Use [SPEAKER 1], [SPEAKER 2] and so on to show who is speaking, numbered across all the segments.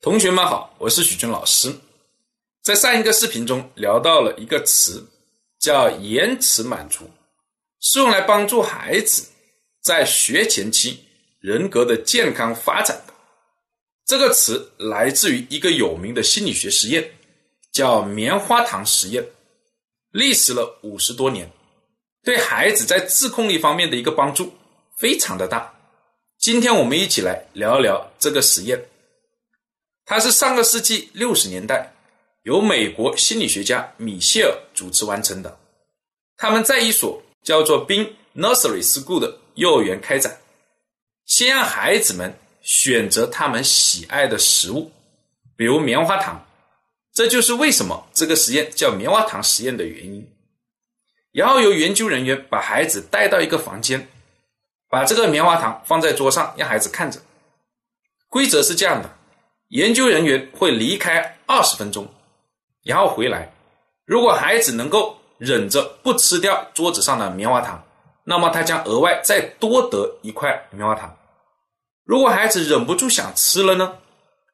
[SPEAKER 1] 同学们好，我是许军老师。在上一个视频中聊到了一个词，叫延迟满足，是用来帮助孩子在学前期人格的健康发展的。这个词来自于一个有名的心理学实验，叫棉花糖实验，历时了五十多年，对孩子在自控力方面的一个帮助非常的大。今天我们一起来聊一聊这个实验。它是上个世纪六十年代由美国心理学家米歇尔主持完成的。他们在一所叫做宾 Nursery School 的幼儿园开展，先让孩子们选择他们喜爱的食物，比如棉花糖。这就是为什么这个实验叫棉花糖实验的原因。然后由研究人员把孩子带到一个房间，把这个棉花糖放在桌上，让孩子看着。规则是这样的。研究人员会离开二十分钟，然后回来。如果孩子能够忍着不吃掉桌子上的棉花糖，那么他将额外再多得一块棉花糖。如果孩子忍不住想吃了呢，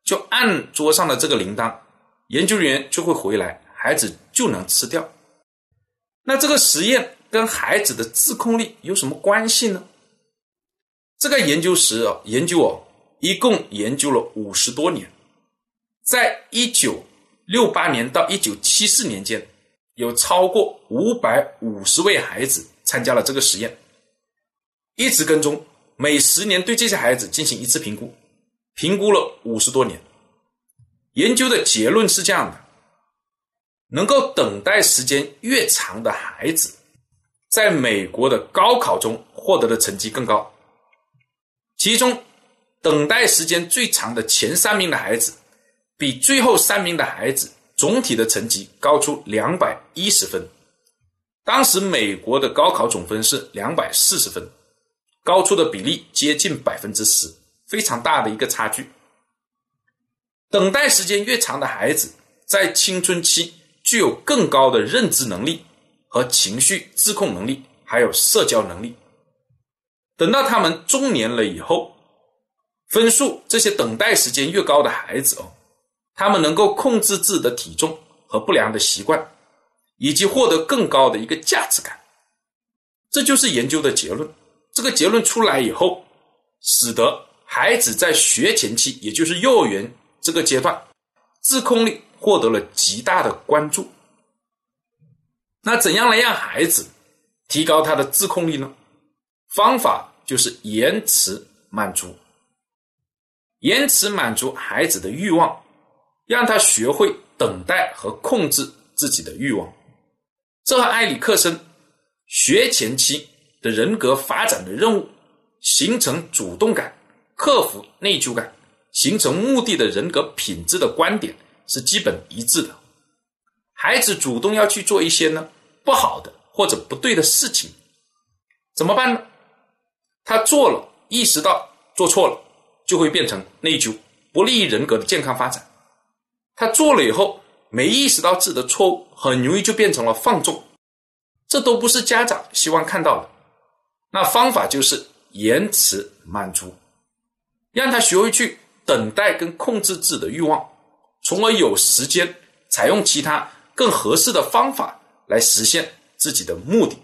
[SPEAKER 1] 就按桌上的这个铃铛，研究人员就会回来，孩子就能吃掉。那这个实验跟孩子的自控力有什么关系呢？这个研究时，研究哦。一共研究了五十多年，在一九六八年到一九七四年间，有超过五百五十位孩子参加了这个实验，一直跟踪，每十年对这些孩子进行一次评估，评估了五十多年。研究的结论是这样的：能够等待时间越长的孩子，在美国的高考中获得的成绩更高，其中。等待时间最长的前三名的孩子，比最后三名的孩子总体的成绩高出两百一十分。当时美国的高考总分是两百四十分，高出的比例接近百分之十，非常大的一个差距。等待时间越长的孩子，在青春期具有更高的认知能力和情绪自控能力，还有社交能力。等到他们中年了以后，分数这些等待时间越高的孩子哦，他们能够控制自己的体重和不良的习惯，以及获得更高的一个价值感。这就是研究的结论。这个结论出来以后，使得孩子在学前期，也就是幼儿园这个阶段，自控力获得了极大的关注。那怎样来让孩子提高他的自控力呢？方法就是延迟满足。延迟满足孩子的欲望，让他学会等待和控制自己的欲望。这和埃里克森学前期的人格发展的任务，形成主动感、克服内疚感、形成目的的人格品质的观点是基本一致的。孩子主动要去做一些呢不好的或者不对的事情，怎么办呢？他做了，意识到做错了。就会变成内疚，不利于人格的健康发展。他做了以后没意识到自己的错误，很容易就变成了放纵，这都不是家长希望看到的。那方法就是延迟满足，让他学会去等待跟控制自己的欲望，从而有时间采用其他更合适的方法来实现自己的目的。